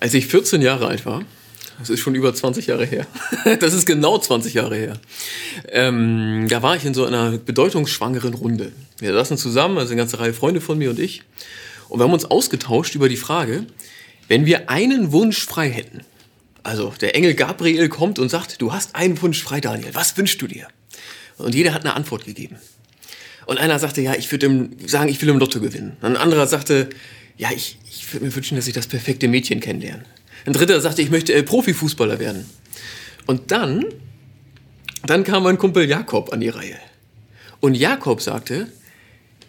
Als ich 14 Jahre alt war, das ist schon über 20 Jahre her, das ist genau 20 Jahre her, ähm, da war ich in so einer bedeutungsschwangeren Runde. Wir saßen zusammen, also eine ganze Reihe Freunde von mir und ich, und wir haben uns ausgetauscht über die Frage, wenn wir einen Wunsch frei hätten, also der Engel Gabriel kommt und sagt, du hast einen Wunsch frei, Daniel, was wünschst du dir? Und jeder hat eine Antwort gegeben. Und einer sagte, ja, ich würde sagen, ich will im Lotto gewinnen. Und ein anderer sagte, ja, ich, ich würde mir wünschen, dass ich das perfekte Mädchen kennenlerne. Ein dritter sagte, ich möchte äh, Profifußballer werden. Und dann, dann kam mein Kumpel Jakob an die Reihe. Und Jakob sagte,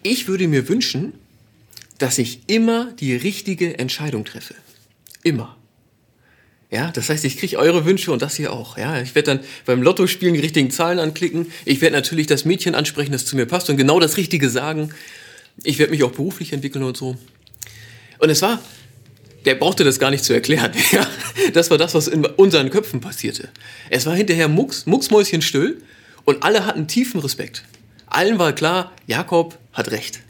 ich würde mir wünschen, dass ich immer die richtige Entscheidung treffe. Immer. Ja, das heißt, ich kriege eure Wünsche und das hier auch. Ja, ich werde dann beim Lotto-Spielen die richtigen Zahlen anklicken. Ich werde natürlich das Mädchen ansprechen, das zu mir passt und genau das Richtige sagen. Ich werde mich auch beruflich entwickeln und so. Und es war, der brauchte das gar nicht zu erklären. Ja, das war das, was in unseren Köpfen passierte. Es war hinterher Mucks, Mucksmäuschen still und alle hatten tiefen Respekt. Allen war klar, Jakob hat recht.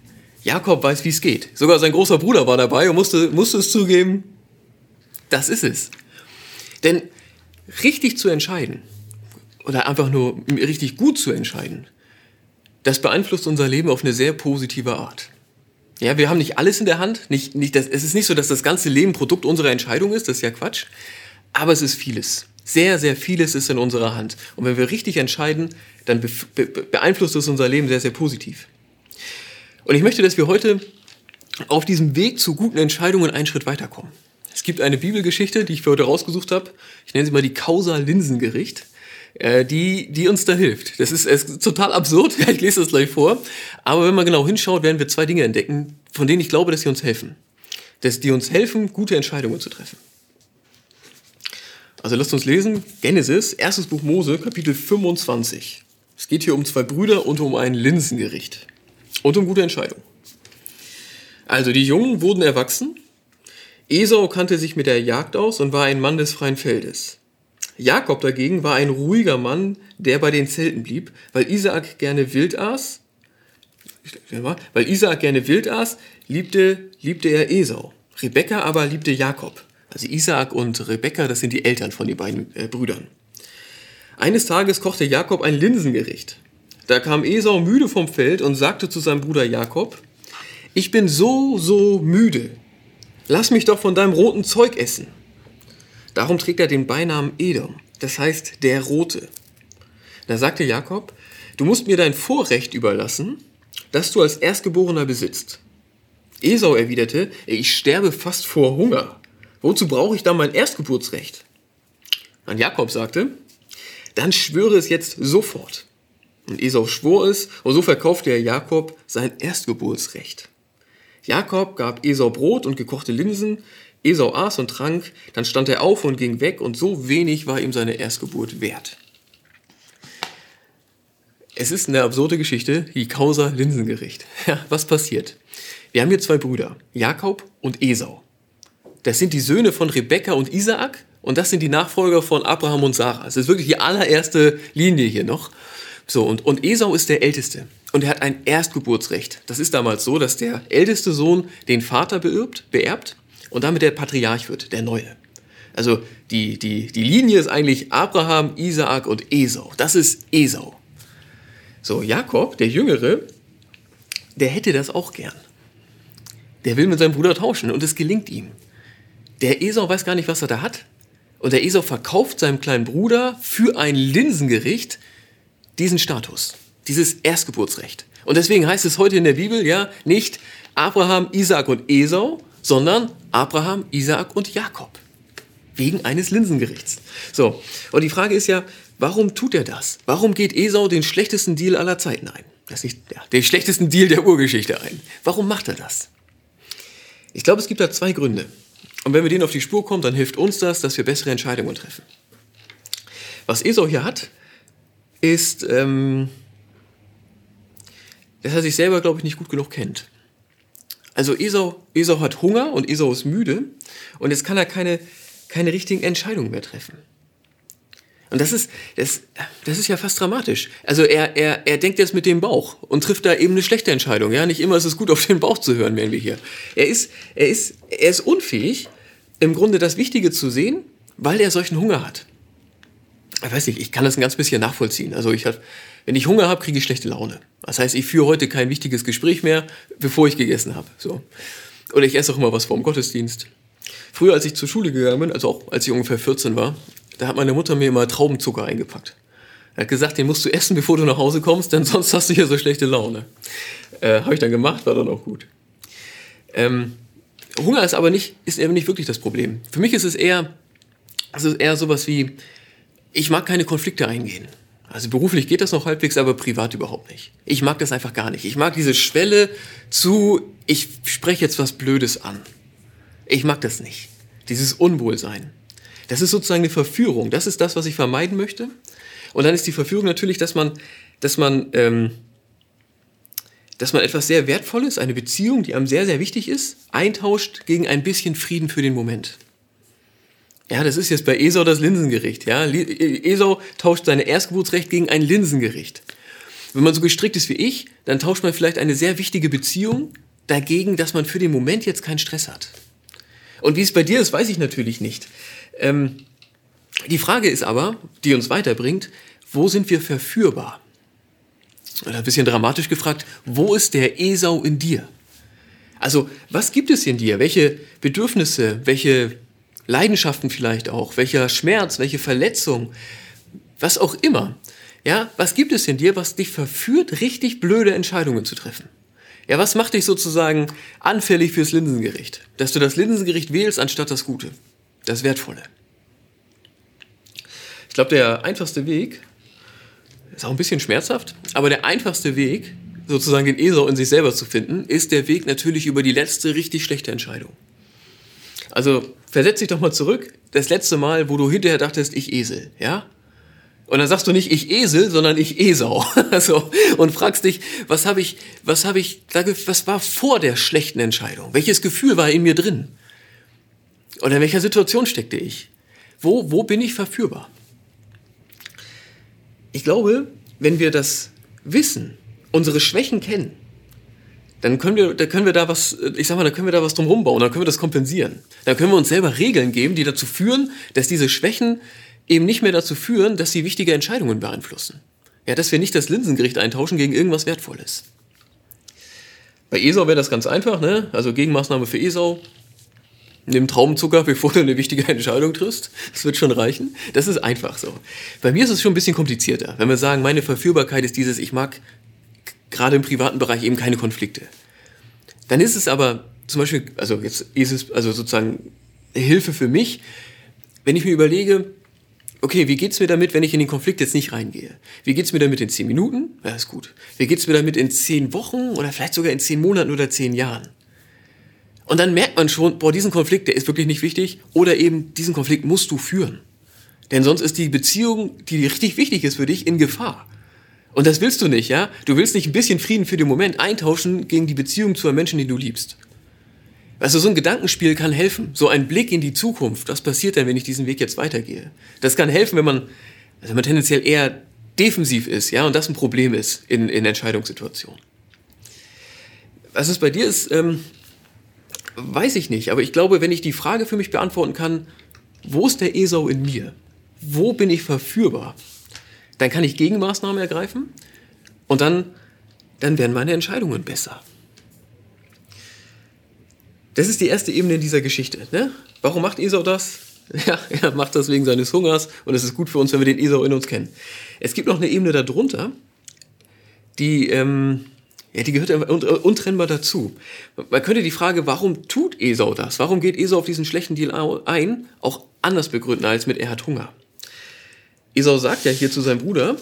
Jakob weiß, wie es geht. Sogar sein großer Bruder war dabei und musste, musste es zugeben. Das ist es. Denn richtig zu entscheiden oder einfach nur richtig gut zu entscheiden, das beeinflusst unser Leben auf eine sehr positive Art. Ja, wir haben nicht alles in der Hand. Nicht, nicht das, es ist nicht so, dass das ganze Leben Produkt unserer Entscheidung ist. Das ist ja Quatsch. Aber es ist vieles. Sehr, sehr vieles ist in unserer Hand. Und wenn wir richtig entscheiden, dann be be beeinflusst es unser Leben sehr, sehr positiv. Und ich möchte, dass wir heute auf diesem Weg zu guten Entscheidungen einen Schritt weiterkommen. Es gibt eine Bibelgeschichte, die ich für heute rausgesucht habe. Ich nenne sie mal die Causa Linsengericht, äh, die, die uns da hilft. Das ist, ist total absurd, ich lese das gleich vor. Aber wenn man genau hinschaut, werden wir zwei Dinge entdecken, von denen ich glaube, dass sie uns helfen. Dass die uns helfen, gute Entscheidungen zu treffen. Also lasst uns lesen, Genesis, erstes Buch Mose, Kapitel 25. Es geht hier um zwei Brüder und um ein Linsengericht. Und um gute Entscheidungen. Also die Jungen wurden erwachsen Esau kannte sich mit der Jagd aus und war ein Mann des freien Feldes. Jakob dagegen war ein ruhiger Mann, der bei den Zelten blieb, weil Isaak gerne wild aß. Weil Isaak gerne wild aß, liebte, liebte er Esau. Rebekka aber liebte Jakob. Also Isaak und Rebekka, das sind die Eltern von den beiden äh, Brüdern. Eines Tages kochte Jakob ein Linsengericht. Da kam Esau müde vom Feld und sagte zu seinem Bruder Jakob, ich bin so, so müde lass mich doch von deinem roten Zeug essen. Darum trägt er den Beinamen Edom, das heißt der Rote. Da sagte Jakob, du musst mir dein Vorrecht überlassen, das du als Erstgeborener besitzt. Esau erwiderte, ich sterbe fast vor Hunger. Wozu brauche ich dann mein Erstgeburtsrecht? Und Jakob sagte, dann schwöre es jetzt sofort. Und Esau schwor es, und so verkaufte er Jakob sein Erstgeburtsrecht. Jakob gab Esau Brot und gekochte Linsen, Esau aß und trank, dann stand er auf und ging weg, und so wenig war ihm seine Erstgeburt wert. Es ist eine absurde Geschichte, die Causa Linsengericht. Ja, was passiert? Wir haben hier zwei Brüder, Jakob und Esau. Das sind die Söhne von Rebekka und Isaak und das sind die Nachfolger von Abraham und Sarah. Es ist wirklich die allererste Linie hier noch. So, und, und Esau ist der Älteste. Und er hat ein Erstgeburtsrecht. Das ist damals so, dass der älteste Sohn den Vater beerbt, beerbt und damit der Patriarch wird, der Neue. Also die, die, die Linie ist eigentlich Abraham, Isaak und Esau. Das ist Esau. So, Jakob, der Jüngere, der hätte das auch gern. Der will mit seinem Bruder tauschen und es gelingt ihm. Der Esau weiß gar nicht, was er da hat. Und der Esau verkauft seinem kleinen Bruder für ein Linsengericht diesen Status, dieses Erstgeburtsrecht. Und deswegen heißt es heute in der Bibel ja nicht Abraham, Isaak und Esau, sondern Abraham, Isaak und Jakob. Wegen eines Linsengerichts. So, und die Frage ist ja, warum tut er das? Warum geht Esau den schlechtesten Deal aller Zeiten ein? Das nicht, ja, den schlechtesten Deal der Urgeschichte ein. Warum macht er das? Ich glaube, es gibt da zwei Gründe. Und wenn wir denen auf die Spur kommen, dann hilft uns das, dass wir bessere Entscheidungen treffen. Was Esau hier hat, ist, ähm, dass er sich selber, glaube ich, nicht gut genug kennt. Also Esau, Esau hat Hunger und Esau ist müde und jetzt kann er keine, keine richtigen Entscheidungen mehr treffen. Und das ist, das, das ist ja fast dramatisch. Also er, er, er denkt jetzt mit dem Bauch und trifft da eben eine schlechte Entscheidung. Ja, nicht immer ist es gut, auf den Bauch zu hören, werden wir hier. Er ist, er ist, er ist unfähig, im Grunde das Wichtige zu sehen, weil er solchen Hunger hat. Ich weiß nicht, ich kann das ein ganz bisschen nachvollziehen. Also ich hab, wenn ich Hunger habe, kriege ich schlechte Laune. Das heißt, ich führe heute kein wichtiges Gespräch mehr, bevor ich gegessen habe. So. Oder ich esse auch immer was vor dem Gottesdienst. Früher, als ich zur Schule gegangen bin, also auch als ich ungefähr 14 war, da hat meine Mutter mir immer Traubenzucker eingepackt. Er hat gesagt, den musst du essen, bevor du nach Hause kommst, denn sonst hast du hier so schlechte Laune. Äh, Habe ich dann gemacht, war dann auch gut. Ähm, Hunger ist aber nicht, ist eben nicht wirklich das Problem. Für mich ist es eher, ist eher sowas wie, ich mag keine Konflikte eingehen. Also beruflich geht das noch halbwegs, aber privat überhaupt nicht. Ich mag das einfach gar nicht. Ich mag diese Schwelle zu, ich spreche jetzt was Blödes an. Ich mag das nicht. Dieses Unwohlsein. Das ist sozusagen eine Verführung. Das ist das, was ich vermeiden möchte. Und dann ist die Verführung natürlich, dass man, dass man, ähm, dass man etwas sehr Wertvolles, eine Beziehung, die einem sehr, sehr wichtig ist, eintauscht gegen ein bisschen Frieden für den Moment. Ja, das ist jetzt bei Esau das Linsengericht. Ja, Esau tauscht seine Erstgeburtsrecht gegen ein Linsengericht. Wenn man so gestrickt ist wie ich, dann tauscht man vielleicht eine sehr wichtige Beziehung dagegen, dass man für den Moment jetzt keinen Stress hat. Und wie es bei dir ist, weiß ich natürlich nicht. Ähm, die Frage ist aber, die uns weiterbringt, wo sind wir verführbar? Oder ein bisschen dramatisch gefragt, wo ist der Esau in dir? Also, was gibt es in dir? Welche Bedürfnisse, welche Leidenschaften vielleicht auch, welcher Schmerz, welche Verletzung, was auch immer. Ja, was gibt es in dir, was dich verführt, richtig blöde Entscheidungen zu treffen? Ja, was macht dich sozusagen anfällig fürs Linsengericht? Dass du das Linsengericht wählst anstatt das Gute, das Wertvolle. Ich glaube, der einfachste Weg, ist auch ein bisschen schmerzhaft, aber der einfachste Weg, sozusagen den Esau in sich selber zu finden, ist der Weg natürlich über die letzte richtig schlechte Entscheidung. Also versetz dich doch mal zurück, das letzte Mal, wo du hinterher dachtest, ich Esel, ja? Und dann sagst du nicht ich Esel, sondern ich Esau. also, und fragst dich, was habe ich, was habe ich, was war vor der schlechten Entscheidung? Welches Gefühl war in mir drin? Oder in welcher Situation steckte ich? Wo, wo bin ich verführbar? Ich glaube, wenn wir das wissen, unsere Schwächen kennen, dann können wir, da können wir da was, ich sag mal, da können wir da was drum rumbauen, dann können wir das kompensieren. Dann können wir uns selber Regeln geben, die dazu führen, dass diese Schwächen eben nicht mehr dazu führen, dass sie wichtige Entscheidungen beeinflussen. Ja, dass wir nicht das Linsengericht eintauschen gegen irgendwas Wertvolles. Bei Esau wäre das ganz einfach, ne? Also Gegenmaßnahme für Esau. Nimm Traubenzucker, bevor du eine wichtige Entscheidung triffst. Das wird schon reichen. Das ist einfach so. Bei mir ist es schon ein bisschen komplizierter. Wenn wir sagen, meine Verführbarkeit ist dieses, ich mag gerade im privaten Bereich eben keine Konflikte. Dann ist es aber zum Beispiel, also jetzt ist es also sozusagen Hilfe für mich, wenn ich mir überlege, okay, wie geht's mir damit, wenn ich in den Konflikt jetzt nicht reingehe? Wie geht's mir damit in zehn Minuten? Ja, ist gut. Wie geht's mir damit in zehn Wochen oder vielleicht sogar in zehn Monaten oder zehn Jahren? Und dann merkt man schon, boah, diesen Konflikt, der ist wirklich nicht wichtig oder eben diesen Konflikt musst du führen. Denn sonst ist die Beziehung, die richtig wichtig ist für dich, in Gefahr. Und das willst du nicht, ja? Du willst nicht ein bisschen Frieden für den Moment eintauschen gegen die Beziehung zu einem Menschen, den du liebst. Also so ein Gedankenspiel kann helfen. So ein Blick in die Zukunft. Was passiert denn, wenn ich diesen Weg jetzt weitergehe? Das kann helfen, wenn man, also man tendenziell eher defensiv ist, ja, und das ein Problem ist in, in Entscheidungssituationen. Was es bei dir ist, ähm, weiß ich nicht. Aber ich glaube, wenn ich die Frage für mich beantworten kann, wo ist der Esau in mir? Wo bin ich verführbar? Dann kann ich Gegenmaßnahmen ergreifen und dann, dann werden meine Entscheidungen besser. Das ist die erste Ebene in dieser Geschichte. Ne? Warum macht Esau das? Ja, er macht das wegen seines Hungers und es ist gut für uns, wenn wir den Esau in uns kennen. Es gibt noch eine Ebene darunter, die, ähm, ja, die gehört untrennbar dazu. Man könnte die Frage, warum tut Esau das? Warum geht Esau auf diesen schlechten Deal ein, auch anders begründen als mit, er hat Hunger. Esau sagt ja hier zu seinem Bruder,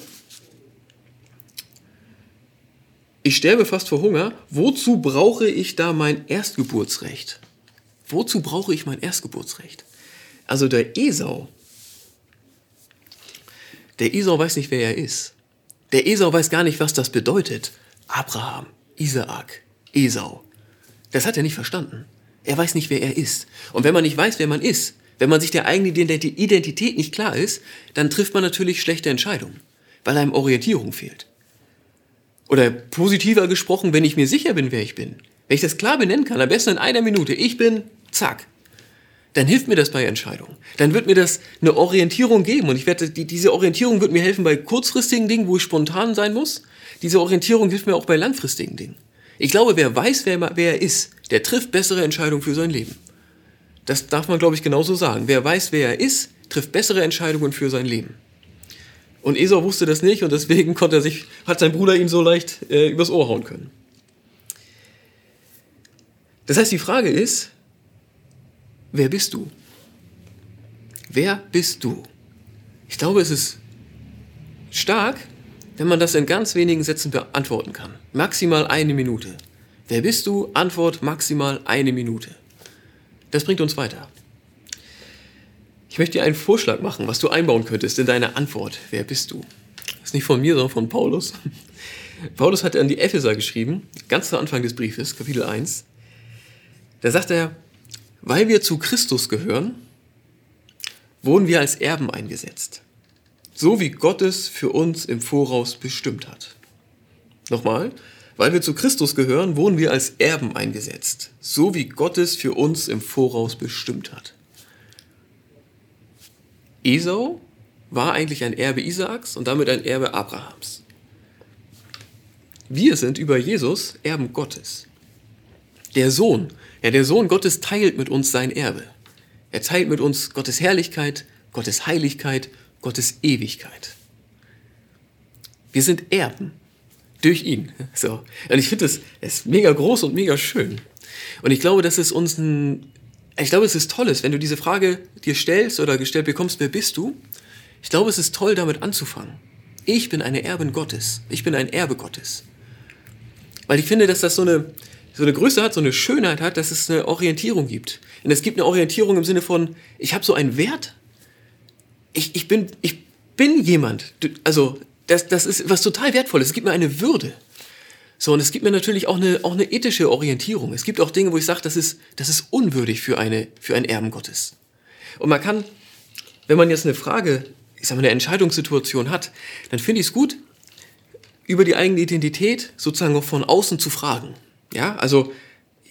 ich sterbe fast vor Hunger, wozu brauche ich da mein Erstgeburtsrecht? Wozu brauche ich mein Erstgeburtsrecht? Also der Esau, der Esau weiß nicht, wer er ist. Der Esau weiß gar nicht, was das bedeutet. Abraham, Isaak, Esau. Das hat er nicht verstanden. Er weiß nicht, wer er ist. Und wenn man nicht weiß, wer man ist, wenn man sich der eigenen Identität nicht klar ist, dann trifft man natürlich schlechte Entscheidungen, weil einem Orientierung fehlt. Oder positiver gesprochen, wenn ich mir sicher bin, wer ich bin, wenn ich das klar benennen kann, am besten in einer Minute, ich bin, zack, dann hilft mir das bei Entscheidungen. Dann wird mir das eine Orientierung geben und ich werde, die, diese Orientierung wird mir helfen bei kurzfristigen Dingen, wo ich spontan sein muss. Diese Orientierung hilft mir auch bei langfristigen Dingen. Ich glaube, wer weiß, wer, wer er ist, der trifft bessere Entscheidungen für sein Leben. Das darf man, glaube ich, genauso sagen. Wer weiß, wer er ist, trifft bessere Entscheidungen für sein Leben. Und Esau wusste das nicht und deswegen konnte er sich, hat sein Bruder ihm so leicht äh, übers Ohr hauen können. Das heißt, die Frage ist, wer bist du? Wer bist du? Ich glaube, es ist stark, wenn man das in ganz wenigen Sätzen beantworten kann. Maximal eine Minute. Wer bist du? Antwort maximal eine Minute. Das bringt uns weiter. Ich möchte dir einen Vorschlag machen, was du einbauen könntest in deine Antwort. Wer bist du? Das ist nicht von mir, sondern von Paulus. Paulus hat an die Epheser geschrieben, ganz zu Anfang des Briefes, Kapitel 1. Da sagt er, weil wir zu Christus gehören, wurden wir als Erben eingesetzt. So wie Gott es für uns im Voraus bestimmt hat. Nochmal, weil wir zu Christus gehören, wurden wir als Erben eingesetzt. So wie Gott es für uns im Voraus bestimmt hat. Esau war eigentlich ein Erbe Isaaks und damit ein Erbe Abrahams. Wir sind über Jesus Erben Gottes. Der Sohn, ja, der Sohn Gottes teilt mit uns sein Erbe. Er teilt mit uns Gottes Herrlichkeit, Gottes Heiligkeit, Gottes Ewigkeit. Wir sind Erben durch ihn. So. Und ich finde das, das ist mega groß und mega schön. Und ich glaube, dass es uns ein, ich glaube, es ist toll, wenn du diese Frage dir stellst oder gestellt bekommst, wer bist du? Ich glaube, es ist toll, damit anzufangen. Ich bin eine Erbin Gottes. Ich bin ein Erbe Gottes. Weil ich finde, dass das so eine, so eine Größe hat, so eine Schönheit hat, dass es eine Orientierung gibt. Und es gibt eine Orientierung im Sinne von, ich habe so einen Wert. Ich, ich, bin, ich bin jemand. Also, das, das ist was total Wertvolles. Es gibt mir eine Würde. So, und es gibt mir natürlich auch eine, auch eine ethische Orientierung. Es gibt auch Dinge, wo ich sage, das ist, das ist unwürdig für, eine, für einen Erben Gottes. Und man kann, wenn man jetzt eine Frage, ich sag mal, eine Entscheidungssituation hat, dann finde ich es gut, über die eigene Identität sozusagen auch von außen zu fragen. Ja, also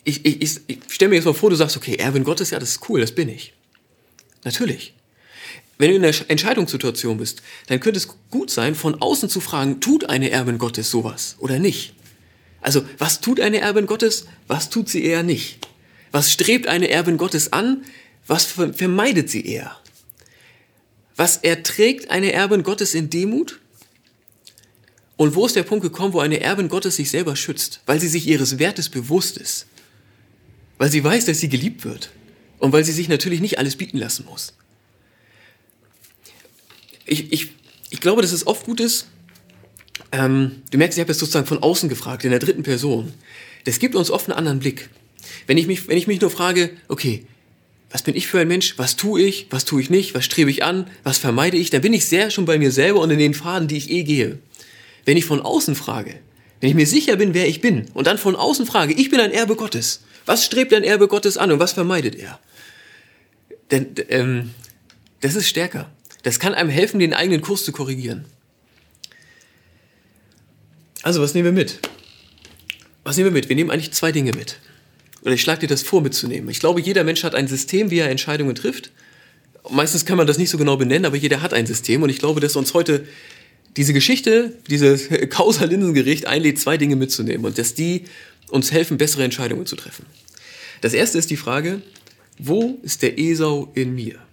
ich, ich, ich, ich stelle mir jetzt mal vor, du sagst, okay, Erwin Gottes, ja, das ist cool, das bin ich. Natürlich. Wenn du in einer Entscheidungssituation bist, dann könnte es gut sein, von außen zu fragen, tut eine Erbin Gottes sowas oder nicht? Also, was tut eine Erbin Gottes, was tut sie eher nicht? Was strebt eine Erbin Gottes an, was vermeidet sie eher? Was erträgt eine Erbin Gottes in Demut und wo ist der Punkt gekommen, wo eine Erbin Gottes sich selber schützt, weil sie sich ihres Wertes bewusst ist? Weil sie weiß, dass sie geliebt wird und weil sie sich natürlich nicht alles bieten lassen muss. Ich, ich, ich glaube, dass es oft gut ist, ähm, du merkst, ich habe jetzt sozusagen von außen gefragt, in der dritten Person. Das gibt uns oft einen anderen Blick. Wenn ich mich, wenn ich mich nur frage, okay, was bin ich für ein Mensch? Was tue ich? Was tue ich nicht? Was strebe ich an? Was vermeide ich? Dann bin ich sehr schon bei mir selber und in den Faden, die ich eh gehe. Wenn ich von außen frage, wenn ich mir sicher bin, wer ich bin, und dann von außen frage, ich bin ein Erbe Gottes, was strebt ein Erbe Gottes an und was vermeidet er? Denn ähm, das ist stärker. Das kann einem helfen, den eigenen Kurs zu korrigieren. Also, was nehmen wir mit? Was nehmen wir mit? Wir nehmen eigentlich zwei Dinge mit. Oder ich schlage dir das vor, mitzunehmen. Ich glaube, jeder Mensch hat ein System, wie er Entscheidungen trifft. Meistens kann man das nicht so genau benennen, aber jeder hat ein System. Und ich glaube, dass uns heute diese Geschichte, dieses Kausa-Linsengericht einlädt, zwei Dinge mitzunehmen und dass die uns helfen, bessere Entscheidungen zu treffen. Das erste ist die Frage, wo ist der Esau in mir?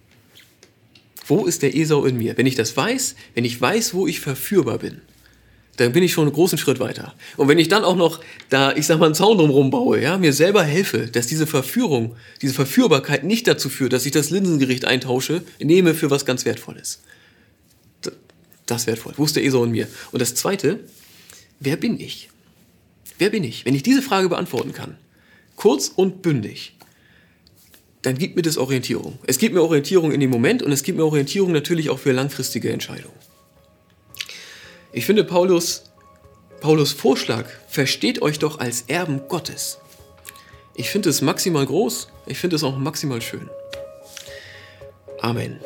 Wo ist der Esau in mir? Wenn ich das weiß, wenn ich weiß, wo ich verführbar bin, dann bin ich schon einen großen Schritt weiter. Und wenn ich dann auch noch da, ich sag mal, einen Zaun drumherum baue, ja, mir selber helfe, dass diese Verführung, diese Verführbarkeit nicht dazu führt, dass ich das Linsengericht eintausche, nehme für was ganz Wertvolles. Das ist wertvoll. Wo ist der Esau in mir? Und das Zweite, wer bin ich? Wer bin ich? Wenn ich diese Frage beantworten kann, kurz und bündig, dann gibt mir das Orientierung. Es gibt mir Orientierung in dem Moment und es gibt mir Orientierung natürlich auch für langfristige Entscheidungen. Ich finde Paulus, Paulus Vorschlag, versteht euch doch als Erben Gottes. Ich finde es maximal groß, ich finde es auch maximal schön. Amen.